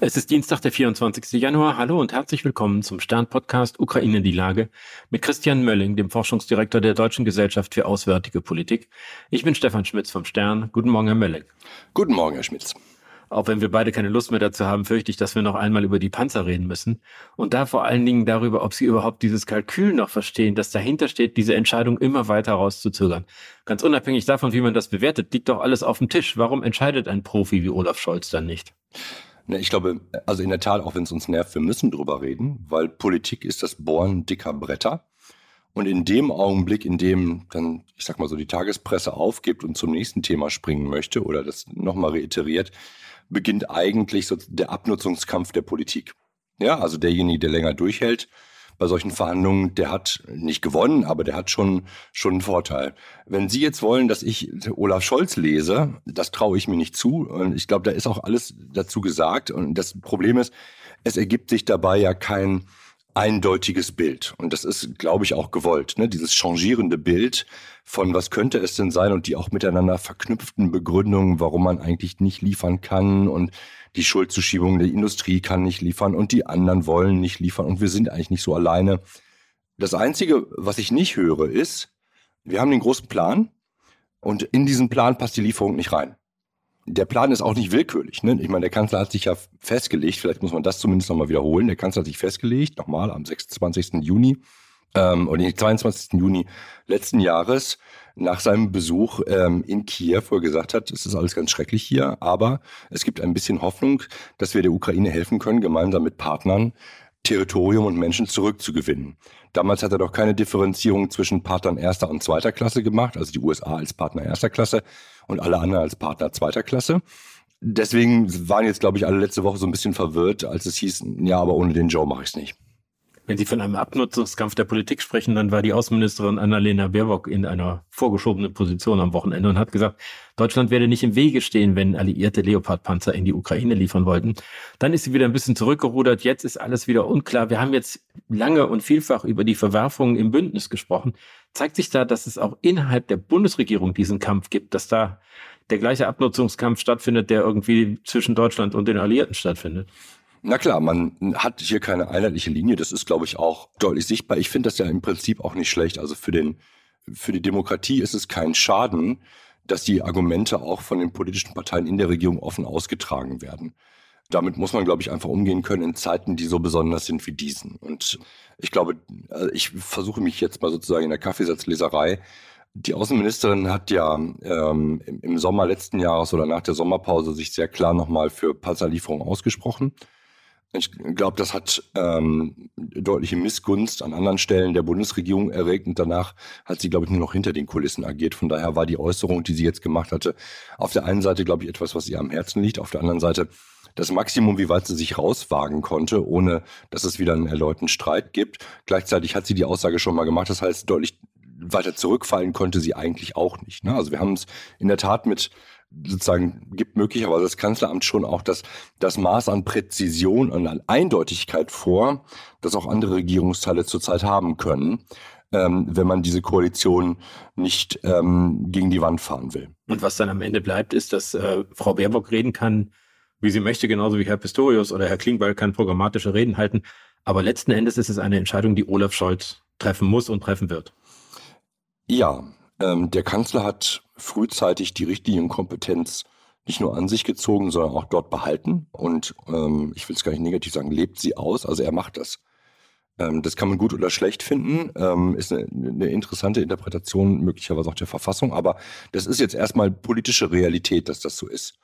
Es ist Dienstag, der 24. Januar. Hallo und herzlich willkommen zum Stern-Podcast Ukraine die Lage mit Christian Mölling, dem Forschungsdirektor der Deutschen Gesellschaft für Auswärtige Politik. Ich bin Stefan Schmitz vom Stern. Guten Morgen, Herr Mölling. Guten Morgen, Herr Schmitz. Auch wenn wir beide keine Lust mehr dazu haben, fürchte ich, dass wir noch einmal über die Panzer reden müssen. Und da vor allen Dingen darüber, ob Sie überhaupt dieses Kalkül noch verstehen, das dahinter steht, diese Entscheidung immer weiter rauszuzögern. Ganz unabhängig davon, wie man das bewertet, liegt doch alles auf dem Tisch. Warum entscheidet ein Profi wie Olaf Scholz dann nicht? Ne, ich glaube, also in der Tat, auch wenn es uns nervt, wir müssen drüber reden, weil Politik ist das Bohren dicker Bretter. Und in dem Augenblick, in dem dann, ich sag mal so, die Tagespresse aufgibt und zum nächsten Thema springen möchte oder das nochmal reiteriert, beginnt eigentlich so der Abnutzungskampf der Politik. Ja, also derjenige, der länger durchhält, bei solchen Verhandlungen, der hat nicht gewonnen, aber der hat schon, schon einen Vorteil. Wenn Sie jetzt wollen, dass ich Olaf Scholz lese, das traue ich mir nicht zu. Und ich glaube, da ist auch alles dazu gesagt. Und das Problem ist, es ergibt sich dabei ja kein eindeutiges Bild. Und das ist, glaube ich, auch gewollt. Ne? Dieses changierende Bild von was könnte es denn sein und die auch miteinander verknüpften Begründungen, warum man eigentlich nicht liefern kann und die Schuldzuschiebung der Industrie kann nicht liefern und die anderen wollen nicht liefern und wir sind eigentlich nicht so alleine. Das Einzige, was ich nicht höre, ist, wir haben den großen Plan und in diesen Plan passt die Lieferung nicht rein. Der Plan ist auch nicht willkürlich. Ne? Ich meine, der Kanzler hat sich ja festgelegt, vielleicht muss man das zumindest nochmal wiederholen, der Kanzler hat sich festgelegt, nochmal am 26. Juni ähm, oder den 22. Juni letzten Jahres, nach seinem Besuch ähm, in Kiew, wo er gesagt hat, es ist alles ganz schrecklich hier, aber es gibt ein bisschen Hoffnung, dass wir der Ukraine helfen können, gemeinsam mit Partnern Territorium und Menschen zurückzugewinnen. Damals hat er doch keine Differenzierung zwischen Partnern erster und zweiter Klasse gemacht, also die USA als Partner erster Klasse und alle anderen als Partner zweiter Klasse. Deswegen waren jetzt, glaube ich, alle letzte Woche so ein bisschen verwirrt, als es hieß, ja, aber ohne den Joe mache ich es nicht. Wenn Sie von einem Abnutzungskampf der Politik sprechen, dann war die Außenministerin Annalena Baerbock in einer vorgeschobenen Position am Wochenende und hat gesagt, Deutschland werde nicht im Wege stehen, wenn alliierte Leopard-Panzer in die Ukraine liefern wollten. Dann ist sie wieder ein bisschen zurückgerudert. Jetzt ist alles wieder unklar. Wir haben jetzt lange und vielfach über die Verwerfungen im Bündnis gesprochen. Zeigt sich da, dass es auch innerhalb der Bundesregierung diesen Kampf gibt, dass da der gleiche Abnutzungskampf stattfindet, der irgendwie zwischen Deutschland und den Alliierten stattfindet? Na klar, man hat hier keine einheitliche Linie. Das ist, glaube ich, auch deutlich sichtbar. Ich finde das ja im Prinzip auch nicht schlecht. Also für den, für die Demokratie ist es kein Schaden, dass die Argumente auch von den politischen Parteien in der Regierung offen ausgetragen werden. Damit muss man, glaube ich, einfach umgehen können in Zeiten, die so besonders sind wie diesen. Und ich glaube, äh, ich versuche mich jetzt mal sozusagen in der Kaffeesatzleserei. Die Außenministerin hat ja ähm, im Sommer letzten Jahres oder nach der Sommerpause sich sehr klar nochmal für Panzerlieferungen ausgesprochen. Ich glaube, das hat ähm, deutliche Missgunst an anderen Stellen der Bundesregierung erregt und danach hat sie, glaube ich, nur noch hinter den Kulissen agiert. Von daher war die Äußerung, die sie jetzt gemacht hatte, auf der einen Seite, glaube ich, etwas, was ihr am Herzen liegt, auf der anderen Seite das Maximum, wie weit sie sich rauswagen konnte, ohne dass es wieder einen erneuten Streit gibt. Gleichzeitig hat sie die Aussage schon mal gemacht, das heißt, deutlich weiter zurückfallen konnte sie eigentlich auch nicht. Ne? Also wir haben es in der Tat mit sozusagen gibt möglicherweise das Kanzleramt schon auch das, das Maß an Präzision und an Eindeutigkeit vor, das auch andere Regierungsteile zurzeit haben können, ähm, wenn man diese Koalition nicht ähm, gegen die Wand fahren will. Und was dann am Ende bleibt, ist, dass äh, Frau Baerbock reden kann, wie sie möchte, genauso wie Herr Pistorius oder Herr Klingbeil kann programmatische Reden halten. Aber letzten Endes ist es eine Entscheidung, die Olaf Scholz treffen muss und treffen wird. Ja, ähm, der Kanzler hat frühzeitig die Richtlinienkompetenz nicht nur an sich gezogen, sondern auch dort behalten. Und ähm, ich will es gar nicht negativ sagen, lebt sie aus. Also er macht das. Ähm, das kann man gut oder schlecht finden, ähm, ist eine, eine, interessante Interpretation möglicherweise auch der Verfassung. Aber das ist jetzt erstmal politische Realität, dass das so ist.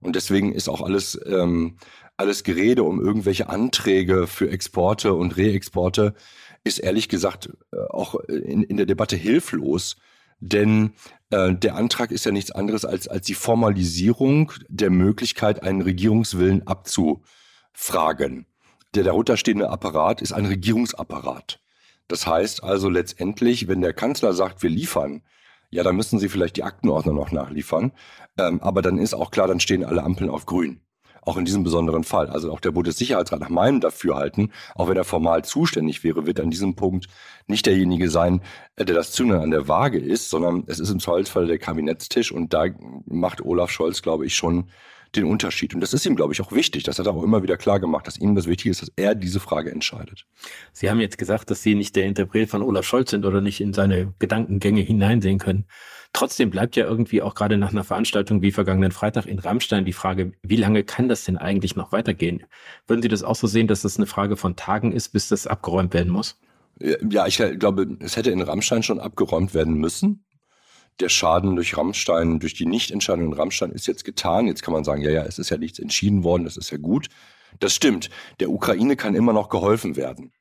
Und deswegen ist auch alles, ähm, alles Gerede um irgendwelche Anträge für Exporte und Reexporte, ist ehrlich gesagt äh, auch in, in der Debatte hilflos denn äh, der Antrag ist ja nichts anderes als, als die Formalisierung der Möglichkeit, einen Regierungswillen abzufragen. Der darunterstehende Apparat ist ein Regierungsapparat. Das heißt also letztendlich, wenn der Kanzler sagt, wir liefern, ja, dann müssen Sie vielleicht die Aktenordner noch nachliefern. Ähm, aber dann ist auch klar, dann stehen alle Ampeln auf grün auch in diesem besonderen Fall. Also auch der Bundessicherheitsrat nach meinem Dafürhalten, auch wenn er formal zuständig wäre, wird an diesem Punkt nicht derjenige sein, äh, der das Zünglein an der Waage ist, sondern es ist im Zweifelsfall der Kabinettstisch und da macht Olaf Scholz, glaube ich, schon den Unterschied. Und das ist ihm, glaube ich, auch wichtig. Das hat er auch immer wieder klar gemacht, dass ihm das wichtig ist, dass er diese Frage entscheidet. Sie haben jetzt gesagt, dass Sie nicht der Interpret von Olaf Scholz sind oder nicht in seine Gedankengänge hineinsehen können. Trotzdem bleibt ja irgendwie auch gerade nach einer Veranstaltung wie vergangenen Freitag in Rammstein die Frage, wie lange kann das denn eigentlich noch weitergehen? Würden Sie das auch so sehen, dass das eine Frage von Tagen ist, bis das abgeräumt werden muss? Ja, ich glaube, es hätte in Rammstein schon abgeräumt werden müssen der Schaden durch Rammstein, durch die Nichtentscheidung in Rammstein ist jetzt getan. Jetzt kann man sagen, ja, ja, es ist ja nichts entschieden worden, das ist ja gut. Das stimmt. Der Ukraine kann immer noch geholfen werden.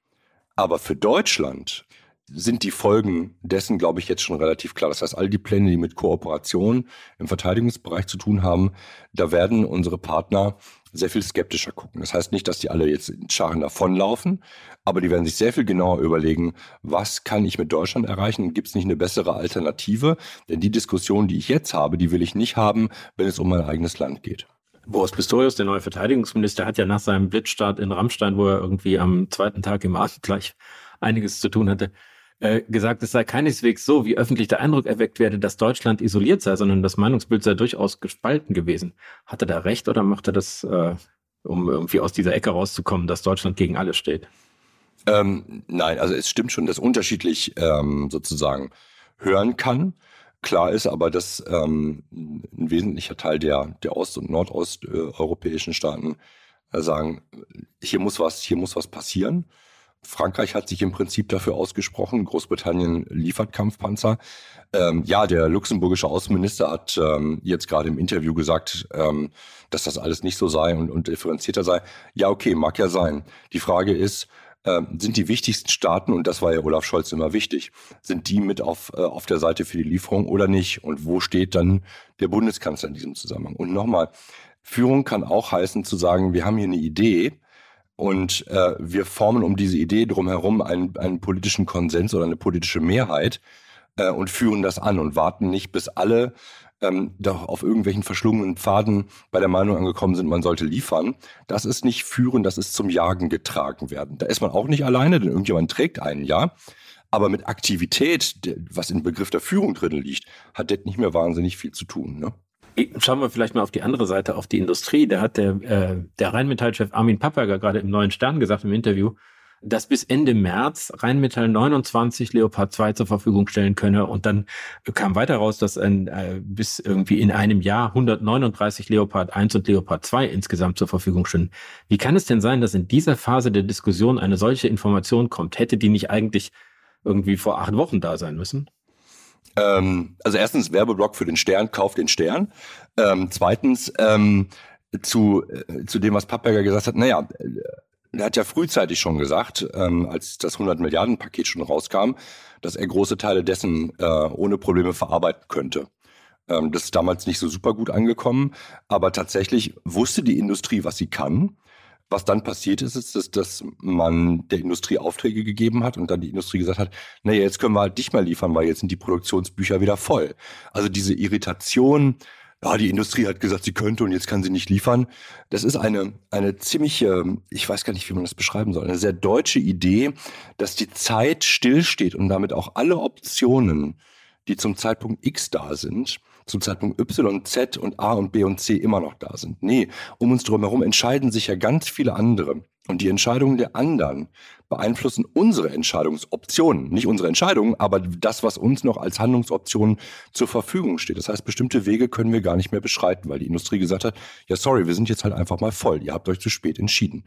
Aber für Deutschland sind die Folgen dessen, glaube ich, jetzt schon relativ klar. Das heißt, all die Pläne, die mit Kooperation im Verteidigungsbereich zu tun haben, da werden unsere Partner sehr viel skeptischer gucken. Das heißt nicht, dass die alle jetzt in Scharen davonlaufen, aber die werden sich sehr viel genauer überlegen, was kann ich mit Deutschland erreichen? Gibt es nicht eine bessere Alternative? Denn die Diskussion, die ich jetzt habe, die will ich nicht haben, wenn es um mein eigenes Land geht. Boris Pistorius, der neue Verteidigungsminister, hat ja nach seinem Blitzstart in Rammstein, wo er irgendwie am zweiten Tag im Abend gleich einiges zu tun hatte, äh, gesagt, es sei keineswegs so, wie öffentlich der Eindruck erweckt werde, dass Deutschland isoliert sei, sondern das Meinungsbild sei durchaus gespalten gewesen. Hat er da recht oder macht er das, äh, um irgendwie aus dieser Ecke rauszukommen, dass Deutschland gegen alle steht? Ähm, nein, also es stimmt schon, dass unterschiedlich ähm, sozusagen hören kann. Klar ist aber, dass ähm, ein wesentlicher Teil der, der ost- und nordosteuropäischen Staaten äh, sagen, hier muss was, hier muss was passieren. Frankreich hat sich im Prinzip dafür ausgesprochen. Großbritannien liefert Kampfpanzer. Ähm, ja, der luxemburgische Außenminister hat ähm, jetzt gerade im Interview gesagt, ähm, dass das alles nicht so sei und, und differenzierter sei. Ja, okay, mag ja sein. Die Frage ist, äh, sind die wichtigsten Staaten, und das war ja Olaf Scholz immer wichtig, sind die mit auf, äh, auf der Seite für die Lieferung oder nicht? Und wo steht dann der Bundeskanzler in diesem Zusammenhang? Und nochmal, Führung kann auch heißen zu sagen, wir haben hier eine Idee, und äh, wir formen um diese Idee drumherum einen, einen politischen Konsens oder eine politische Mehrheit äh, und führen das an und warten nicht, bis alle ähm, doch auf irgendwelchen verschlungenen Pfaden bei der Meinung angekommen sind, man sollte liefern. Das ist nicht führen, das ist zum Jagen getragen werden. Da ist man auch nicht alleine, denn irgendjemand trägt einen, ja. Aber mit Aktivität, was im Begriff der Führung drin liegt, hat das nicht mehr wahnsinnig viel zu tun. Ne? Schauen wir vielleicht mal auf die andere Seite, auf die Industrie. Da hat der, äh, der Rheinmetall-Chef Armin Papperger gerade im Neuen Stern gesagt im Interview, dass bis Ende März Rheinmetall 29 Leopard 2 zur Verfügung stellen könne. Und dann kam weiter raus, dass ein, äh, bis irgendwie in einem Jahr 139 Leopard 1 und Leopard 2 insgesamt zur Verfügung stehen. Wie kann es denn sein, dass in dieser Phase der Diskussion eine solche Information kommt? Hätte die nicht eigentlich irgendwie vor acht Wochen da sein müssen? Ähm, also erstens Werbeblock für den Stern, kauft den Stern. Ähm, zweitens ähm, zu, äh, zu dem, was Pappberger gesagt hat, naja, er hat ja frühzeitig schon gesagt, ähm, als das 100 Milliarden Paket schon rauskam, dass er große Teile dessen äh, ohne Probleme verarbeiten könnte. Ähm, das ist damals nicht so super gut angekommen, aber tatsächlich wusste die Industrie, was sie kann. Was dann passiert ist, ist, dass, dass man der Industrie Aufträge gegeben hat und dann die Industrie gesagt hat, naja, jetzt können wir halt nicht mehr liefern, weil jetzt sind die Produktionsbücher wieder voll. Also diese Irritation, ja, die Industrie hat gesagt, sie könnte und jetzt kann sie nicht liefern. Das ist eine, eine ziemliche, ich weiß gar nicht, wie man das beschreiben soll, eine sehr deutsche Idee, dass die Zeit stillsteht und damit auch alle Optionen, die zum Zeitpunkt X da sind, zum Zeitpunkt Y, Z und A und B und C immer noch da sind. Nee, um uns drumherum entscheiden sich ja ganz viele andere. Und die Entscheidungen der anderen beeinflussen unsere Entscheidungsoptionen. Nicht unsere Entscheidungen, aber das, was uns noch als Handlungsoption zur Verfügung steht. Das heißt, bestimmte Wege können wir gar nicht mehr beschreiten, weil die Industrie gesagt hat, ja, sorry, wir sind jetzt halt einfach mal voll. Ihr habt euch zu spät entschieden.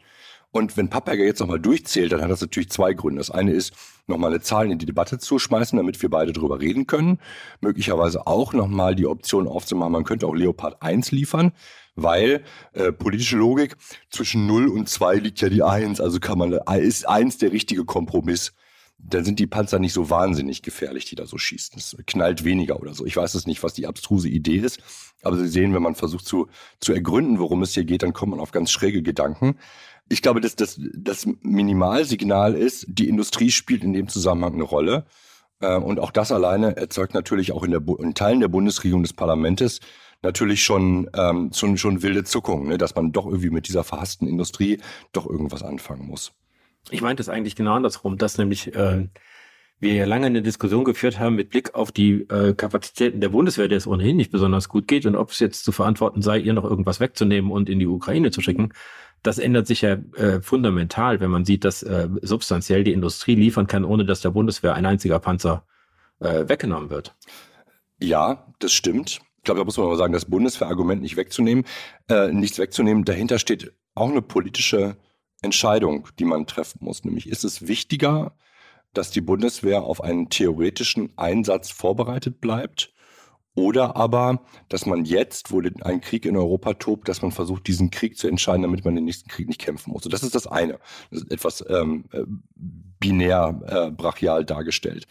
Und wenn Pappberger jetzt nochmal durchzählt, dann hat das natürlich zwei Gründe. Das eine ist, nochmal eine Zahl in die Debatte zu schmeißen, damit wir beide drüber reden können. Möglicherweise auch nochmal die Option aufzumachen, man könnte auch Leopard 1 liefern, weil äh, politische Logik zwischen 0 und 2 liegt ja die 1. Also kann man, ist 1 der richtige Kompromiss. Dann sind die Panzer nicht so wahnsinnig gefährlich, die da so schießen. Es knallt weniger oder so. Ich weiß es nicht, was die abstruse Idee ist. Aber Sie sehen, wenn man versucht zu, zu ergründen, worum es hier geht, dann kommt man auf ganz schräge Gedanken ich glaube, dass das, das Minimalsignal ist, die Industrie spielt in dem Zusammenhang eine Rolle. Äh, und auch das alleine erzeugt natürlich auch in, der, in Teilen der Bundesregierung des Parlaments natürlich schon, ähm, schon, schon wilde Zuckungen, ne? dass man doch irgendwie mit dieser verhassten Industrie doch irgendwas anfangen muss. Ich meinte es eigentlich genau andersrum, dass nämlich äh, wir ja lange eine Diskussion geführt haben mit Blick auf die äh, Kapazitäten der Bundeswehr, der es ohnehin nicht besonders gut geht und ob es jetzt zu verantworten sei, ihr noch irgendwas wegzunehmen und in die Ukraine zu schicken. Das ändert sich ja äh, fundamental, wenn man sieht, dass äh, substanziell die Industrie liefern kann, ohne dass der Bundeswehr ein einziger Panzer äh, weggenommen wird. Ja, das stimmt. Ich glaube, da muss man aber sagen, das Bundeswehrargument nicht wegzunehmen, äh, nichts wegzunehmen, dahinter steht auch eine politische Entscheidung, die man treffen muss. Nämlich ist es wichtiger, dass die Bundeswehr auf einen theoretischen Einsatz vorbereitet bleibt oder aber, dass man jetzt, wo ein Krieg in Europa tobt, dass man versucht, diesen Krieg zu entscheiden, damit man den nächsten Krieg nicht kämpfen muss. Und das ist das eine. Das ist etwas ähm, äh, binär, äh, brachial dargestellt.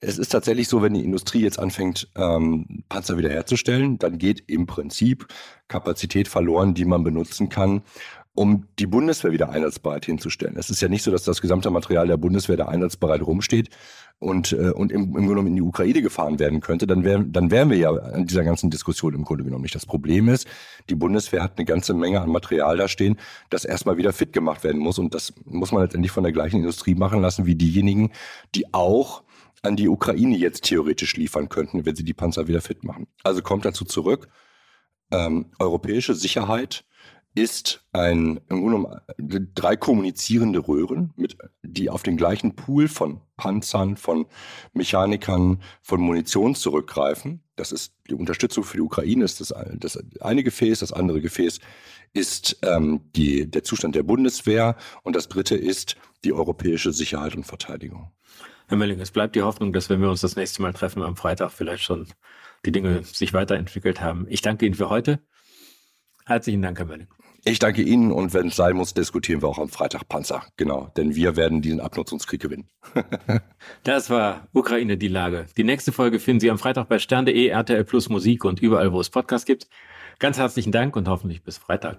Es ist tatsächlich so, wenn die Industrie jetzt anfängt, ähm, Panzer wiederherzustellen, dann geht im Prinzip Kapazität verloren, die man benutzen kann, um die Bundeswehr wieder einsatzbereit hinzustellen. Es ist ja nicht so, dass das gesamte Material der Bundeswehr da einsatzbereit rumsteht und, äh, und im, im Grunde genommen in die Ukraine gefahren werden könnte, dann, wär, dann wären wir ja an dieser ganzen Diskussion im Grunde genommen nicht. Das Problem ist, die Bundeswehr hat eine ganze Menge an Material da stehen, das erstmal wieder fit gemacht werden muss. Und das muss man letztendlich von der gleichen Industrie machen lassen wie diejenigen, die auch an die Ukraine jetzt theoretisch liefern könnten, wenn sie die Panzer wieder fit machen. Also kommt dazu zurück, ähm, europäische Sicherheit ist ein, im Grunde genommen, drei kommunizierende Röhren, mit, die auf den gleichen Pool von Panzern, von Mechanikern, von Munition zurückgreifen. Das ist die Unterstützung für die Ukraine, ist das, das eine Gefäß. Das andere Gefäß ist ähm, die, der Zustand der Bundeswehr. Und das dritte ist die europäische Sicherheit und Verteidigung. Herr Melling, es bleibt die Hoffnung, dass wenn wir uns das nächste Mal treffen am Freitag, vielleicht schon die Dinge sich weiterentwickelt haben. Ich danke Ihnen für heute. Herzlichen Dank, Herr Melling. Ich danke Ihnen und wenn es sein muss, diskutieren wir auch am Freitag Panzer. Genau, denn wir werden diesen Abnutzungskrieg gewinnen. das war Ukraine die Lage. Die nächste Folge finden Sie am Freitag bei stern.de, RTL Plus Musik und überall, wo es Podcasts gibt. Ganz herzlichen Dank und hoffentlich bis Freitag.